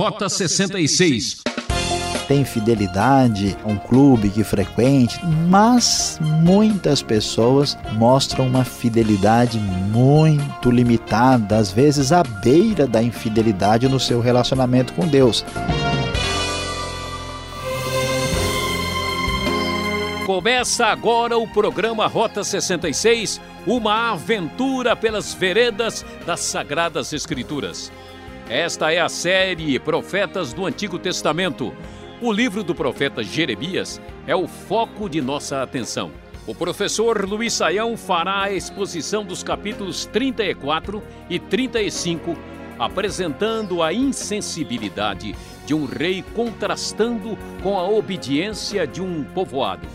Rota 66 tem fidelidade a um clube que frequente, mas muitas pessoas mostram uma fidelidade muito limitada, às vezes à beira da infidelidade no seu relacionamento com Deus. Começa agora o programa Rota 66, uma aventura pelas veredas das Sagradas Escrituras. Esta é a série Profetas do Antigo Testamento o livro do profeta Jeremias é o foco de nossa atenção. O professor Luiz Saião fará a exposição dos capítulos 34 e 35, apresentando a insensibilidade de um rei contrastando com a obediência de um povoado.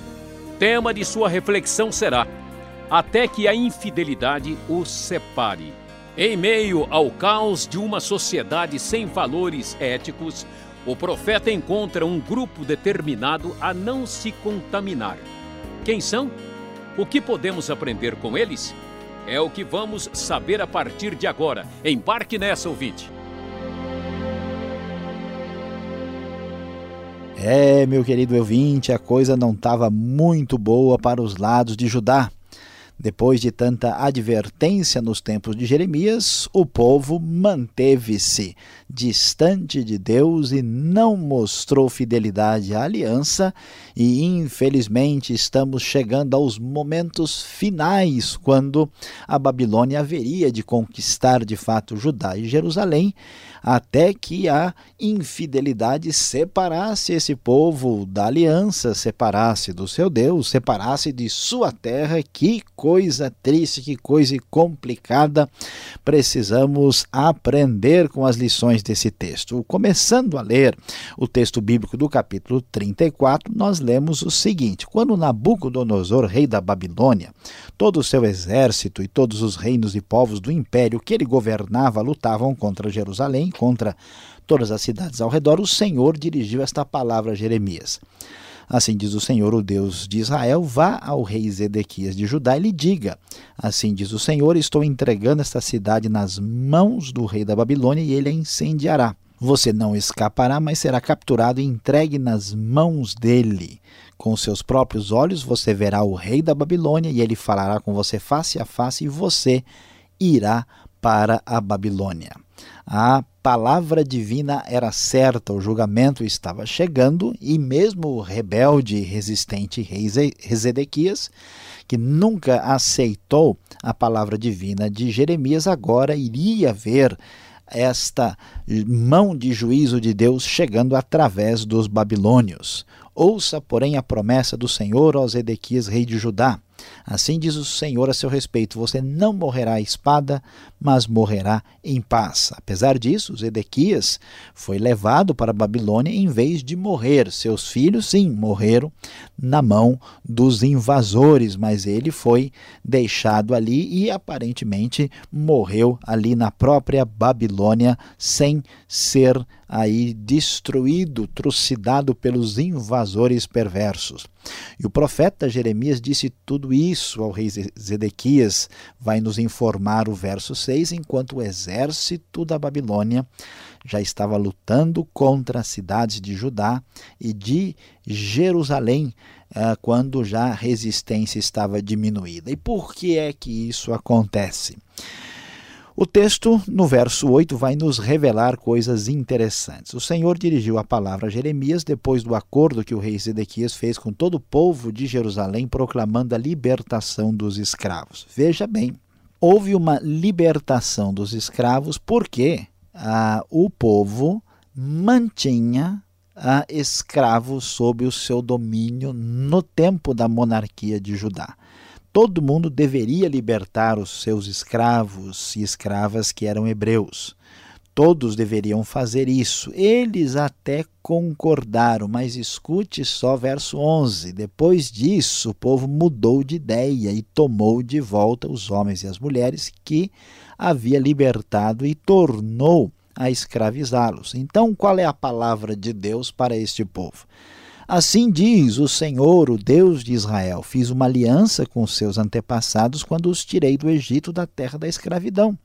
Tema de sua reflexão será: Até que a infidelidade os separe. Em meio ao caos de uma sociedade sem valores éticos, o profeta encontra um grupo determinado a não se contaminar. Quem são? O que podemos aprender com eles? É o que vamos saber a partir de agora. Embarque nessa, ouvinte. É, meu querido ouvinte, a coisa não estava muito boa para os lados de Judá. Depois de tanta advertência nos tempos de Jeremias, o povo manteve-se distante de Deus e não mostrou fidelidade à aliança, e infelizmente estamos chegando aos momentos finais quando a Babilônia haveria de conquistar de fato Judá e Jerusalém, até que a infidelidade separasse esse povo da aliança, separasse do seu Deus, separasse de sua terra. Que coisa triste, que coisa complicada. Precisamos aprender com as lições desse texto. Começando a ler o texto bíblico do capítulo 34, nós lemos o seguinte: Quando Nabucodonosor, rei da Babilônia, todo o seu exército e todos os reinos e povos do império que ele governava lutavam contra Jerusalém, contra todas as cidades ao redor, o Senhor dirigiu esta palavra a Jeremias. Assim diz o Senhor, o Deus de Israel: vá ao rei Zedequias de Judá e lhe diga: Assim diz o Senhor: estou entregando esta cidade nas mãos do rei da Babilônia e ele a incendiará. Você não escapará, mas será capturado e entregue nas mãos dele. Com seus próprios olhos você verá o rei da Babilônia e ele falará com você face a face e você irá para a Babilônia. A palavra divina era certa, o julgamento estava chegando e mesmo o rebelde e resistente rei Zedequias, que nunca aceitou a palavra divina de Jeremias, agora iria ver esta mão de juízo de Deus chegando através dos babilônios. Ouça, porém, a promessa do Senhor ao Zedequias, rei de Judá. Assim diz o Senhor a seu respeito: você não morrerá à espada, mas morrerá em paz. Apesar disso, Zedequias foi levado para a Babilônia em vez de morrer. Seus filhos, sim, morreram na mão dos invasores, mas ele foi deixado ali e aparentemente morreu ali na própria Babilônia sem ser aí destruído, trucidado pelos invasores perversos. E o profeta Jeremias disse tudo isso ao rei Zedequias, vai nos informar o verso 6, enquanto o exército da Babilônia já estava lutando contra as cidades de Judá e de Jerusalém, eh, quando já a resistência estava diminuída. E por que é que isso acontece? O texto, no verso 8, vai nos revelar coisas interessantes. O Senhor dirigiu a palavra a Jeremias depois do acordo que o rei Zedequias fez com todo o povo de Jerusalém, proclamando a libertação dos escravos. Veja bem, houve uma libertação dos escravos porque ah, o povo mantinha ah, escravos sob o seu domínio no tempo da monarquia de Judá todo mundo deveria libertar os seus escravos e escravas que eram hebreus. Todos deveriam fazer isso. Eles até concordaram, mas escute só verso 11. Depois disso, o povo mudou de ideia e tomou de volta os homens e as mulheres que havia libertado e tornou a escravizá-los. Então, qual é a palavra de Deus para este povo? Assim diz o Senhor, o Deus de Israel: Fiz uma aliança com seus antepassados quando os tirei do Egito, da terra da escravidão.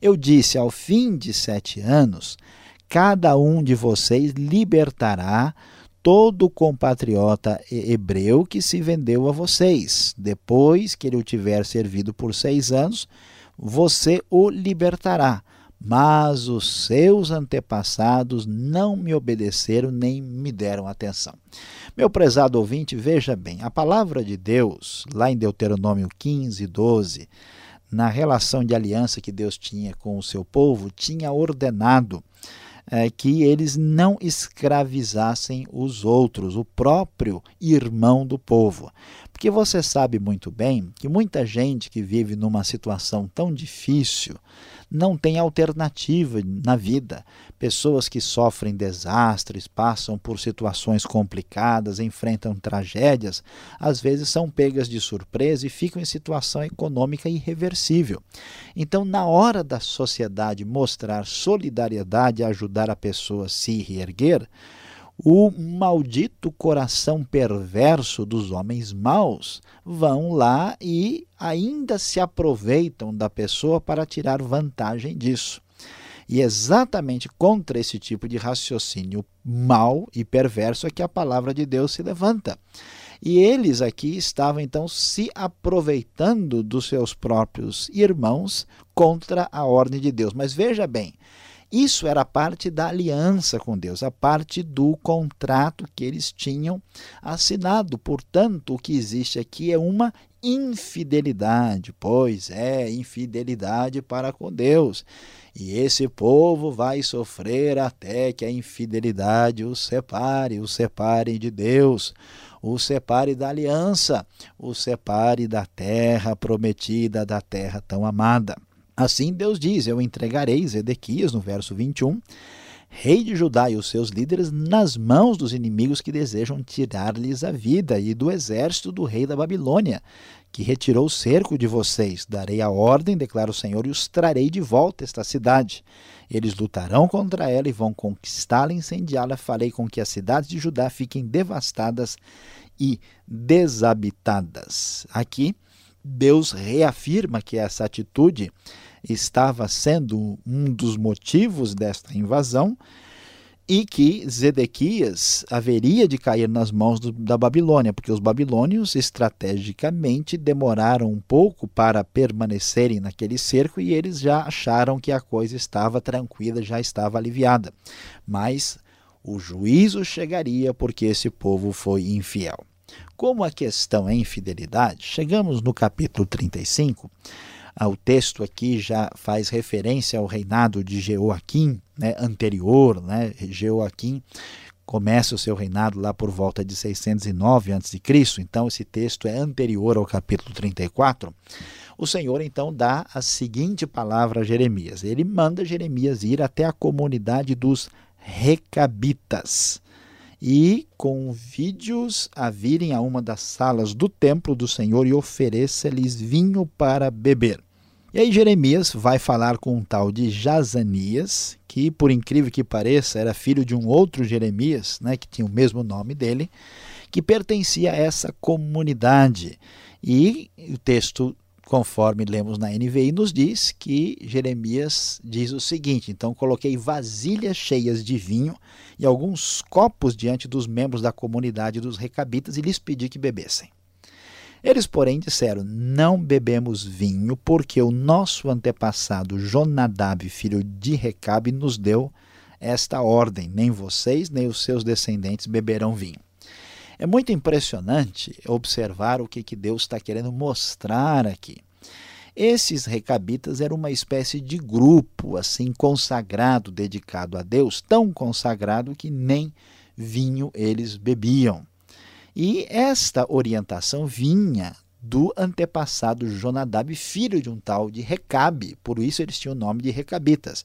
Eu disse: Ao fim de sete anos, cada um de vocês libertará todo compatriota hebreu que se vendeu a vocês. Depois que ele o tiver servido por seis anos, você o libertará. Mas os seus antepassados não me obedeceram nem me deram atenção. Meu prezado ouvinte, veja bem, a palavra de Deus, lá em Deuteronômio 15, 12, na relação de aliança que Deus tinha com o seu povo, tinha ordenado é, que eles não escravizassem os outros, o próprio irmão do povo. Porque você sabe muito bem que muita gente que vive numa situação tão difícil não tem alternativa na vida. Pessoas que sofrem desastres, passam por situações complicadas, enfrentam tragédias, às vezes são pegas de surpresa e ficam em situação econômica irreversível. Então, na hora da sociedade mostrar solidariedade e ajudar a pessoa a se reerguer, o maldito coração perverso dos homens maus vão lá e ainda se aproveitam da pessoa para tirar vantagem disso. E exatamente contra esse tipo de raciocínio mau e perverso é que a palavra de Deus se levanta. E eles aqui estavam então se aproveitando dos seus próprios irmãos contra a ordem de Deus. Mas veja bem, isso era parte da aliança com Deus, a parte do contrato que eles tinham assinado. Portanto, o que existe aqui é uma infidelidade, pois é infidelidade para com Deus. E esse povo vai sofrer até que a infidelidade os separe, os separe de Deus, os separe da aliança, os separe da terra prometida, da terra tão amada. Assim Deus diz: Eu entregarei Zedequias, no verso 21, rei de Judá e os seus líderes, nas mãos dos inimigos que desejam tirar-lhes a vida, e do exército do rei da Babilônia, que retirou o cerco de vocês. Darei a ordem, declara o Senhor, e os trarei de volta esta cidade. Eles lutarão contra ela e vão conquistá-la incendiá-la. Farei com que as cidades de Judá fiquem devastadas e desabitadas. Aqui, Deus reafirma que essa atitude estava sendo um dos motivos desta invasão e que Zedequias haveria de cair nas mãos do, da Babilônia, porque os babilônios estrategicamente demoraram um pouco para permanecerem naquele cerco e eles já acharam que a coisa estava tranquila, já estava aliviada. Mas o juízo chegaria porque esse povo foi infiel. Como a questão é infidelidade, chegamos no capítulo 35 ah, o texto aqui já faz referência ao reinado de Jeoaquim, né, anterior, né, Jeoaquim começa o seu reinado lá por volta de 609 a.C., então esse texto é anterior ao capítulo 34. O Senhor então dá a seguinte palavra a Jeremias. Ele manda Jeremias ir até a comunidade dos Recabitas e convide-os a virem a uma das salas do templo do Senhor e ofereça-lhes vinho para beber. E aí Jeremias vai falar com um tal de Jazanias, que por incrível que pareça era filho de um outro Jeremias, né, que tinha o mesmo nome dele, que pertencia a essa comunidade. E o texto conforme lemos na NVI, nos diz que Jeremias diz o seguinte: Então coloquei vasilhas cheias de vinho e alguns copos diante dos membros da comunidade dos recabitas e lhes pedi que bebessem. Eles, porém, disseram: Não bebemos vinho, porque o nosso antepassado Jonadab, filho de Recabe, nos deu esta ordem: nem vocês, nem os seus descendentes beberão vinho. É muito impressionante observar o que, que Deus está querendo mostrar aqui. Esses recabitas eram uma espécie de grupo assim consagrado, dedicado a Deus, tão consagrado que nem vinho eles bebiam. E esta orientação vinha do antepassado Jonadab, filho de um tal de Recabe, por isso eles tinham o nome de Recabitas.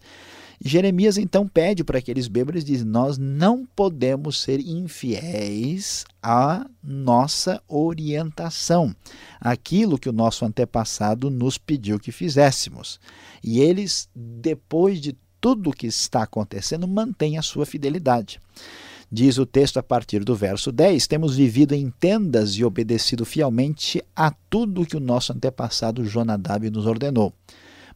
Jeremias então pede para aqueles bêbados e diz: Nós não podemos ser infiéis à nossa orientação, aquilo que o nosso antepassado nos pediu que fizéssemos. E eles, depois de tudo o que está acontecendo, mantêm a sua fidelidade. Diz o texto a partir do verso 10: Temos vivido em tendas e obedecido fielmente a tudo que o nosso antepassado Jonadab nos ordenou.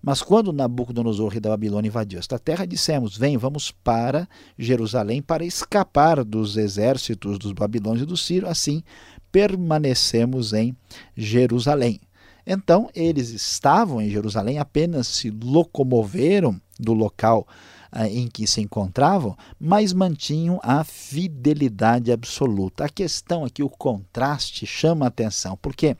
Mas quando Nabucodonosor, rei da Babilônia, invadiu esta terra, dissemos: Vem, vamos para Jerusalém para escapar dos exércitos dos babilônios e do Ciro. Assim, permanecemos em Jerusalém. Então, eles estavam em Jerusalém, apenas se locomoveram do local em que se encontravam, mas mantinham a fidelidade absoluta. A questão aqui, o contraste, chama a atenção, porque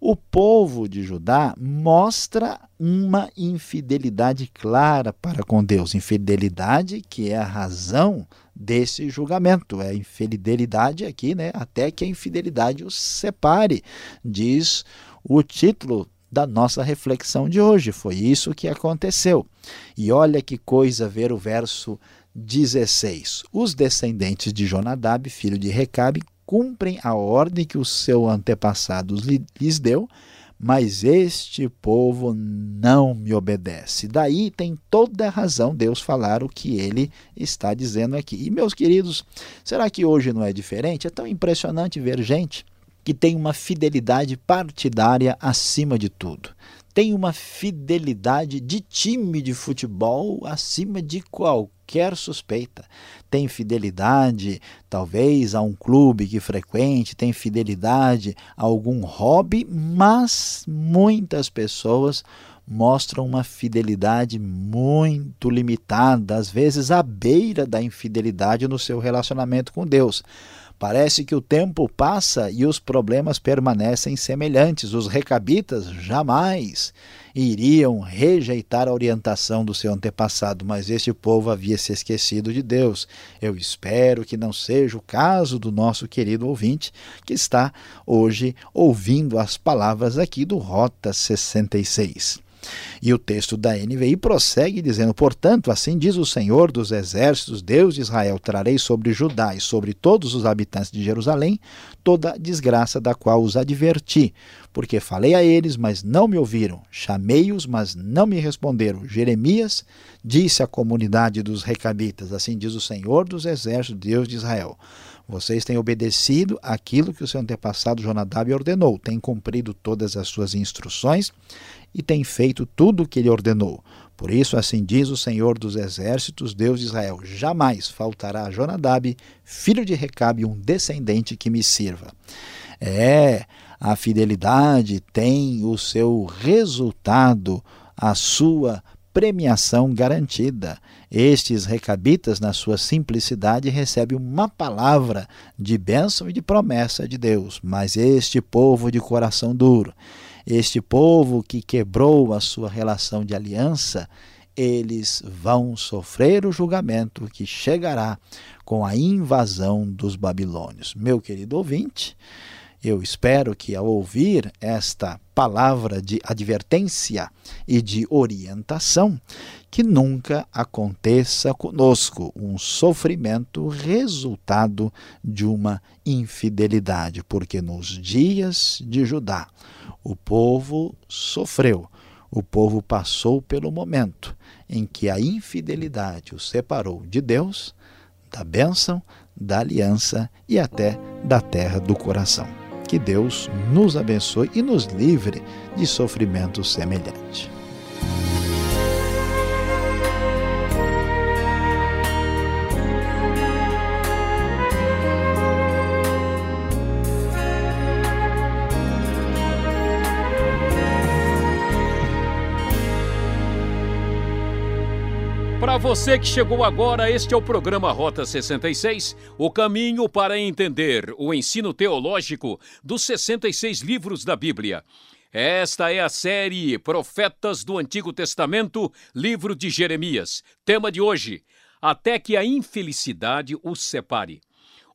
o povo de Judá mostra uma infidelidade clara para com Deus, infidelidade que é a razão desse julgamento, é infidelidade aqui, né, até que a infidelidade os separe, diz o título da nossa reflexão de hoje. Foi isso que aconteceu. E olha que coisa ver o verso 16. Os descendentes de Jonadab, filho de Recabe, cumprem a ordem que o seu antepassado lhes deu, mas este povo não me obedece. Daí tem toda a razão Deus falar o que ele está dizendo aqui. E meus queridos, será que hoje não é diferente? É tão impressionante ver gente que tem uma fidelidade partidária acima de tudo tem uma fidelidade de time de futebol acima de qualquer suspeita. Tem fidelidade, talvez, a um clube que frequente, tem fidelidade a algum hobby, mas muitas pessoas mostram uma fidelidade muito limitada, às vezes à beira da infidelidade no seu relacionamento com Deus. Parece que o tempo passa e os problemas permanecem semelhantes. Os recabitas jamais iriam rejeitar a orientação do seu antepassado, mas este povo havia se esquecido de Deus. Eu espero que não seja o caso do nosso querido ouvinte que está hoje ouvindo as palavras aqui do Rota 66. E o texto da NVI prossegue dizendo: Portanto, assim diz o Senhor dos Exércitos, Deus de Israel: trarei sobre Judá e sobre todos os habitantes de Jerusalém toda a desgraça da qual os adverti. Porque falei a eles, mas não me ouviram. Chamei-os, mas não me responderam. Jeremias disse à comunidade dos Recabitas: Assim diz o Senhor dos Exércitos, Deus de Israel. Vocês têm obedecido aquilo que o seu antepassado Jonadab ordenou, têm cumprido todas as suas instruções e têm feito tudo o que ele ordenou. Por isso, assim diz o Senhor dos Exércitos, Deus de Israel: jamais faltará a Jonadab, filho de Recabe, um descendente que me sirva. É, a fidelidade tem o seu resultado, a sua premiação garantida. Estes recabitas, na sua simplicidade, recebem uma palavra de bênção e de promessa de Deus, mas este povo de coração duro, este povo que quebrou a sua relação de aliança, eles vão sofrer o julgamento que chegará com a invasão dos babilônios. Meu querido ouvinte, eu espero que ao ouvir esta palavra de advertência e de orientação, que nunca aconteça conosco um sofrimento resultado de uma infidelidade, porque nos dias de Judá o povo sofreu, o povo passou pelo momento em que a infidelidade o separou de Deus, da bênção, da aliança e até da terra do coração. Que Deus nos abençoe e nos livre de sofrimento semelhante. Para você que chegou agora, este é o programa Rota 66, o caminho para entender o ensino teológico dos 66 livros da Bíblia. Esta é a série Profetas do Antigo Testamento, livro de Jeremias. Tema de hoje: Até que a infelicidade os separe.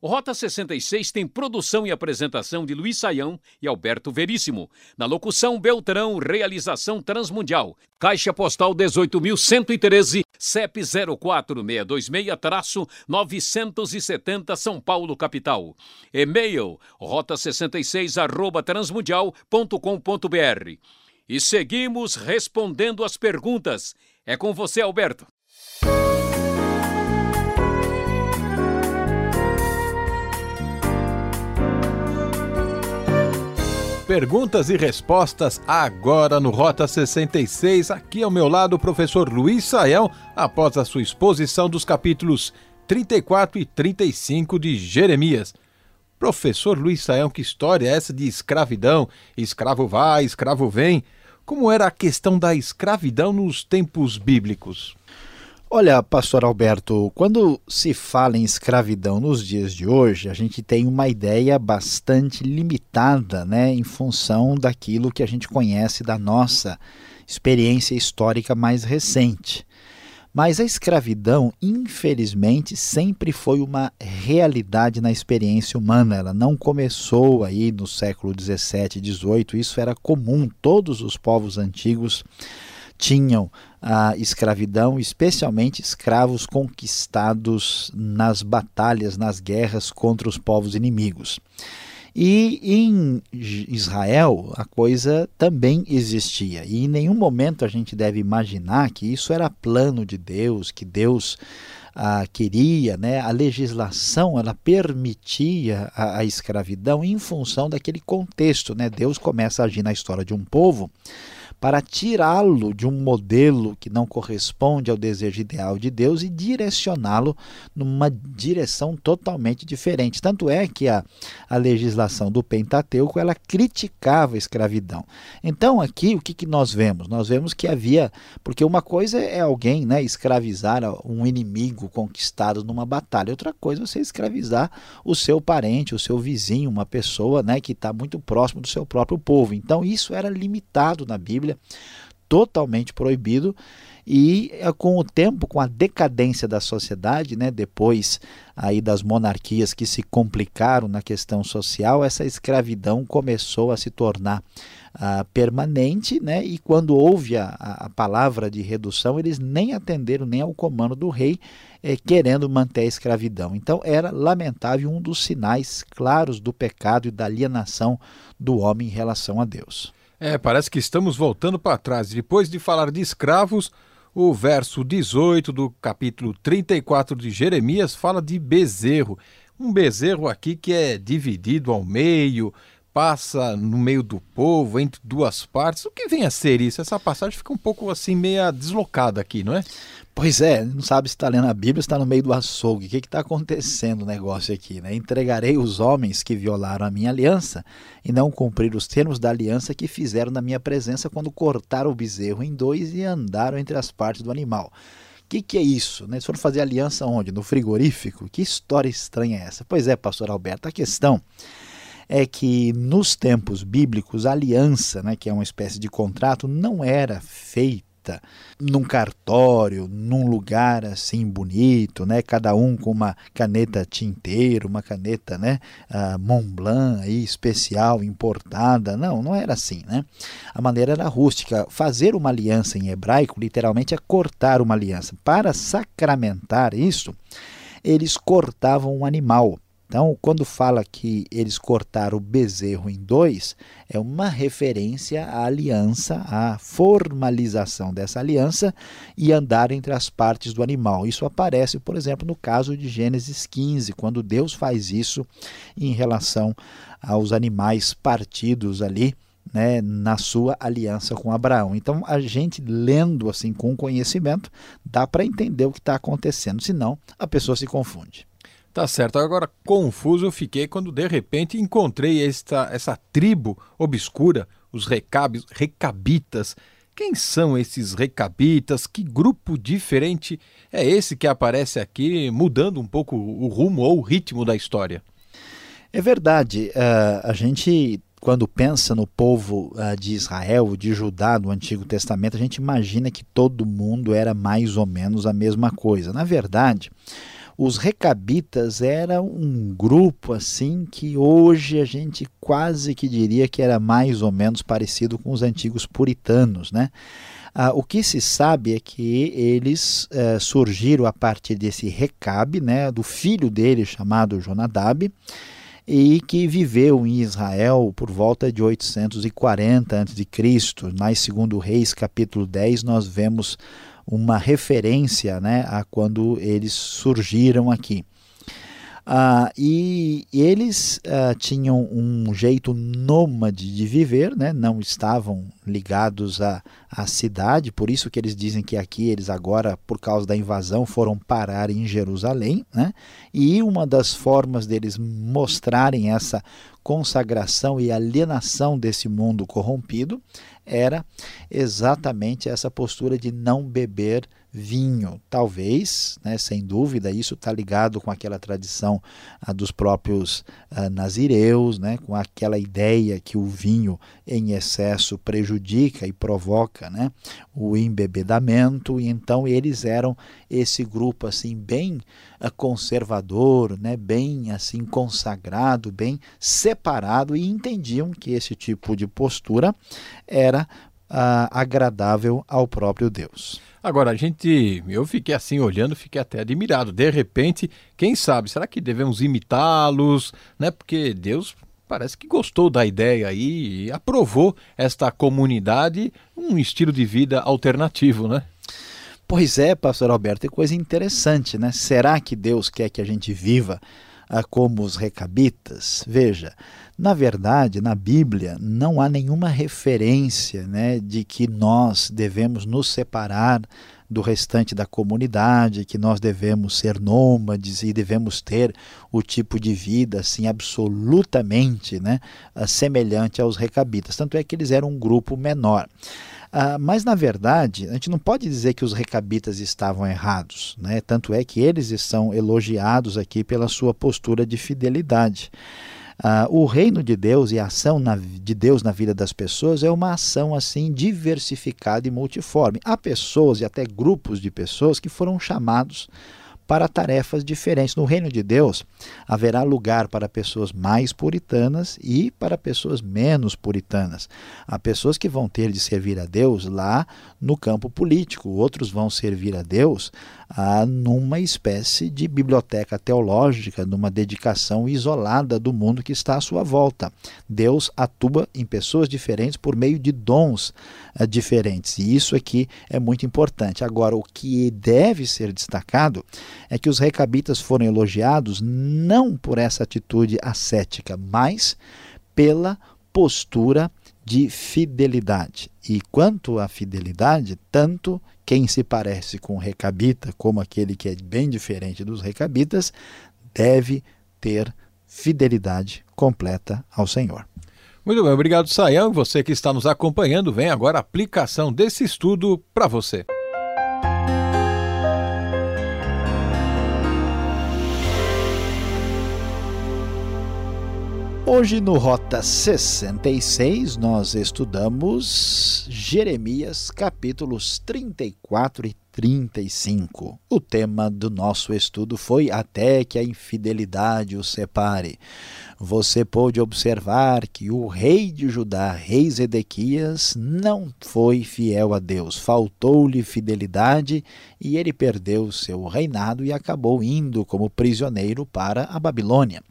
O Rota 66 tem produção e apresentação de Luiz Saião e Alberto Veríssimo. Na locução Beltrão, realização Transmundial. Caixa Postal 18.113, CEP 04626-970 São Paulo, capital. E-mail rota66 arroba transmundial.com.br. E seguimos respondendo as perguntas. É com você, Alberto. Perguntas e respostas agora no Rota 66. Aqui ao meu lado o professor Luiz Saião, após a sua exposição dos capítulos 34 e 35 de Jeremias. Professor Luiz Saião, que história é essa de escravidão? Escravo vai, escravo vem. Como era a questão da escravidão nos tempos bíblicos? Olha, pastor Alberto, quando se fala em escravidão nos dias de hoje, a gente tem uma ideia bastante limitada, né, em função daquilo que a gente conhece da nossa experiência histórica mais recente. Mas a escravidão, infelizmente, sempre foi uma realidade na experiência humana. Ela não começou aí no século 17 e 18, isso era comum, todos os povos antigos tinham a escravidão, especialmente escravos conquistados nas batalhas, nas guerras contra os povos inimigos. E em Israel a coisa também existia. E em nenhum momento a gente deve imaginar que isso era plano de Deus, que Deus ah, queria, né? a legislação ela permitia a, a escravidão em função daquele contexto. Né? Deus começa a agir na história de um povo para tirá-lo de um modelo que não corresponde ao desejo ideal de Deus e direcioná-lo numa direção totalmente diferente. Tanto é que a, a legislação do Pentateuco ela criticava a escravidão. Então aqui o que, que nós vemos? Nós vemos que havia, porque uma coisa é alguém né, escravizar um inimigo conquistado numa batalha, outra coisa é você escravizar o seu parente, o seu vizinho, uma pessoa né, que está muito próximo do seu próprio povo. Então isso era limitado na Bíblia Bíblia, totalmente proibido. E eh, com o tempo, com a decadência da sociedade, né, depois aí das monarquias que se complicaram na questão social, essa escravidão começou a se tornar uh, permanente, né, e quando houve a, a, palavra de redução, eles nem atenderam nem ao comando do rei, eh, querendo manter a escravidão. Então era lamentável um dos sinais claros do pecado e da alienação do homem em relação a Deus. É, parece que estamos voltando para trás. Depois de falar de escravos, o verso 18 do capítulo 34 de Jeremias fala de bezerro. Um bezerro aqui que é dividido ao meio, passa no meio do povo, entre duas partes. O que vem a ser isso? Essa passagem fica um pouco assim, meia deslocada aqui, não é? Pois é, não sabe se está lendo a Bíblia, está no meio do açougue. O que está acontecendo o negócio aqui? Né? Entregarei os homens que violaram a minha aliança e não cumpriram os termos da aliança que fizeram na minha presença quando cortaram o bezerro em dois e andaram entre as partes do animal. O que, que é isso? Né? Eles foram fazer aliança onde? No frigorífico? Que história estranha é essa? Pois é, pastor Alberto, a questão é que nos tempos bíblicos a aliança, né, que é uma espécie de contrato, não era feita num cartório, num lugar assim bonito, né? Cada um com uma caneta tinteiro, uma caneta, né? Uh, Montblanc aí especial, importada. Não, não era assim, né? A maneira era rústica. Fazer uma aliança em hebraico, literalmente, é cortar uma aliança. Para sacramentar isso, eles cortavam um animal. Então, quando fala que eles cortaram o bezerro em dois, é uma referência à aliança, à formalização dessa aliança e andar entre as partes do animal. Isso aparece, por exemplo, no caso de Gênesis 15, quando Deus faz isso em relação aos animais partidos ali. Né, na sua aliança com Abraão. Então, a gente lendo assim com conhecimento, dá para entender o que está acontecendo, senão a pessoa se confunde. Tá certo. Agora, confuso eu fiquei quando de repente encontrei esta, essa tribo obscura, os recabis, recabitas. Quem são esses recabitas? Que grupo diferente é esse que aparece aqui, mudando um pouco o rumo ou o ritmo da história? É verdade. Uh, a gente, quando pensa no povo uh, de Israel, de Judá, do Antigo Testamento, a gente imagina que todo mundo era mais ou menos a mesma coisa. Na verdade, os recabitas eram um grupo assim que hoje a gente quase que diria que era mais ou menos parecido com os antigos puritanos, né? Ah, o que se sabe é que eles eh, surgiram a partir desse recabe, né, do filho dele chamado Jonadab, e que viveu em Israel por volta de 840 a.C. Nas segundo Reis, capítulo 10, nós vemos uma referência né, a quando eles surgiram aqui. Uh, e eles uh, tinham um jeito nômade de viver, né? não estavam ligados à, à cidade, por isso que eles dizem que aqui eles agora, por causa da invasão, foram parar em Jerusalém. Né? E uma das formas deles mostrarem essa consagração e alienação desse mundo corrompido era exatamente essa postura de não beber vinho. Talvez, né, sem dúvida, isso está ligado com aquela tradição ah, dos próprios ah, nazireus, né, com aquela ideia que o vinho em excesso prejudica e provoca né, o embebedamento, e então eles eram esse grupo assim bem ah, conservador, né, bem assim consagrado, bem separado e entendiam que esse tipo de postura era ah, agradável ao próprio Deus. Agora, a gente, eu fiquei assim olhando, fiquei até admirado. De repente, quem sabe, será que devemos imitá-los, né? Porque Deus parece que gostou da ideia aí e aprovou esta comunidade, um estilo de vida alternativo, né? Pois é, pastor Alberto, é coisa interessante, né? Será que Deus quer que a gente viva como os recabitas? Veja, na verdade, na Bíblia não há nenhuma referência né, de que nós devemos nos separar do restante da comunidade, que nós devemos ser nômades e devemos ter o tipo de vida assim absolutamente né, semelhante aos recabitas. Tanto é que eles eram um grupo menor. Ah, mas, na verdade, a gente não pode dizer que os recabitas estavam errados. Né? Tanto é que eles são elogiados aqui pela sua postura de fidelidade. Ah, o reino de Deus e a ação na, de Deus na vida das pessoas é uma ação assim diversificada e multiforme. Há pessoas e até grupos de pessoas que foram chamados para tarefas diferentes. No reino de Deus, haverá lugar para pessoas mais puritanas e para pessoas menos puritanas. Há pessoas que vão ter de servir a Deus lá no campo político, outros vão servir a Deus ah, numa espécie de biblioteca teológica, numa dedicação isolada do mundo que está à sua volta. Deus atua em pessoas diferentes por meio de dons ah, diferentes, e isso aqui é muito importante. Agora, o que deve ser destacado é que os recabitas foram elogiados não por essa atitude ascética, mas pela postura de fidelidade. E quanto à fidelidade, tanto quem se parece com o recabita, como aquele que é bem diferente dos recabitas, deve ter fidelidade completa ao Senhor. Muito bem, obrigado, Sayão. Você que está nos acompanhando, vem agora a aplicação desse estudo para você. Hoje no Rota 66 nós estudamos Jeremias capítulos 34 e 35. O tema do nosso estudo foi Até que a infidelidade o separe. Você pôde observar que o rei de Judá, rei Zedequias, não foi fiel a Deus, faltou-lhe fidelidade e ele perdeu seu reinado e acabou indo como prisioneiro para a Babilônia.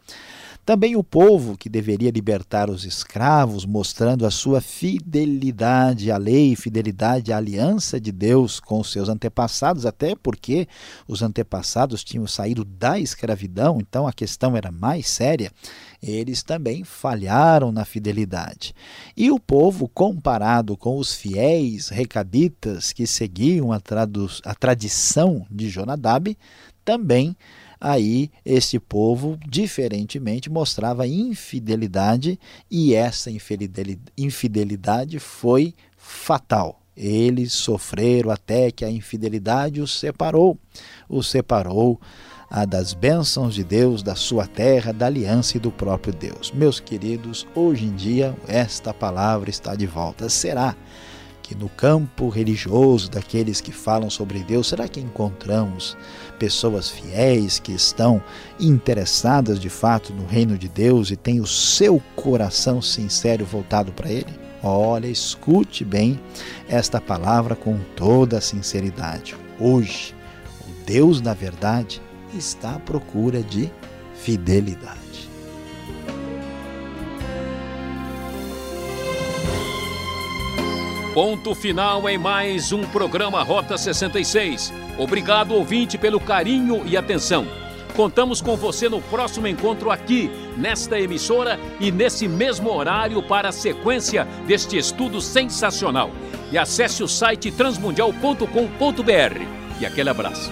Também o povo que deveria libertar os escravos, mostrando a sua fidelidade à lei, fidelidade à aliança de Deus com os seus antepassados, até porque os antepassados tinham saído da escravidão, então a questão era mais séria. Eles também falharam na fidelidade. E o povo, comparado com os fiéis recabitas que seguiam a, a tradição de Jonadab, também aí esse povo, diferentemente, mostrava infidelidade e essa infidelidade foi fatal. Eles sofreram até que a infidelidade os separou, os separou a das bênçãos de Deus, da sua terra, da aliança e do próprio Deus. Meus queridos, hoje em dia esta palavra está de volta. Será que no campo religioso daqueles que falam sobre Deus, será que encontramos pessoas fiéis que estão interessadas de fato no reino de Deus e têm o seu coração sincero voltado para Ele? Olha, escute bem esta palavra com toda a sinceridade. Hoje, o Deus da verdade está à procura de fidelidade. Ponto final em mais um programa Rota 66. Obrigado, ouvinte, pelo carinho e atenção. Contamos com você no próximo encontro aqui, nesta emissora e nesse mesmo horário para a sequência deste estudo sensacional. E acesse o site transmundial.com.br. E aquele abraço.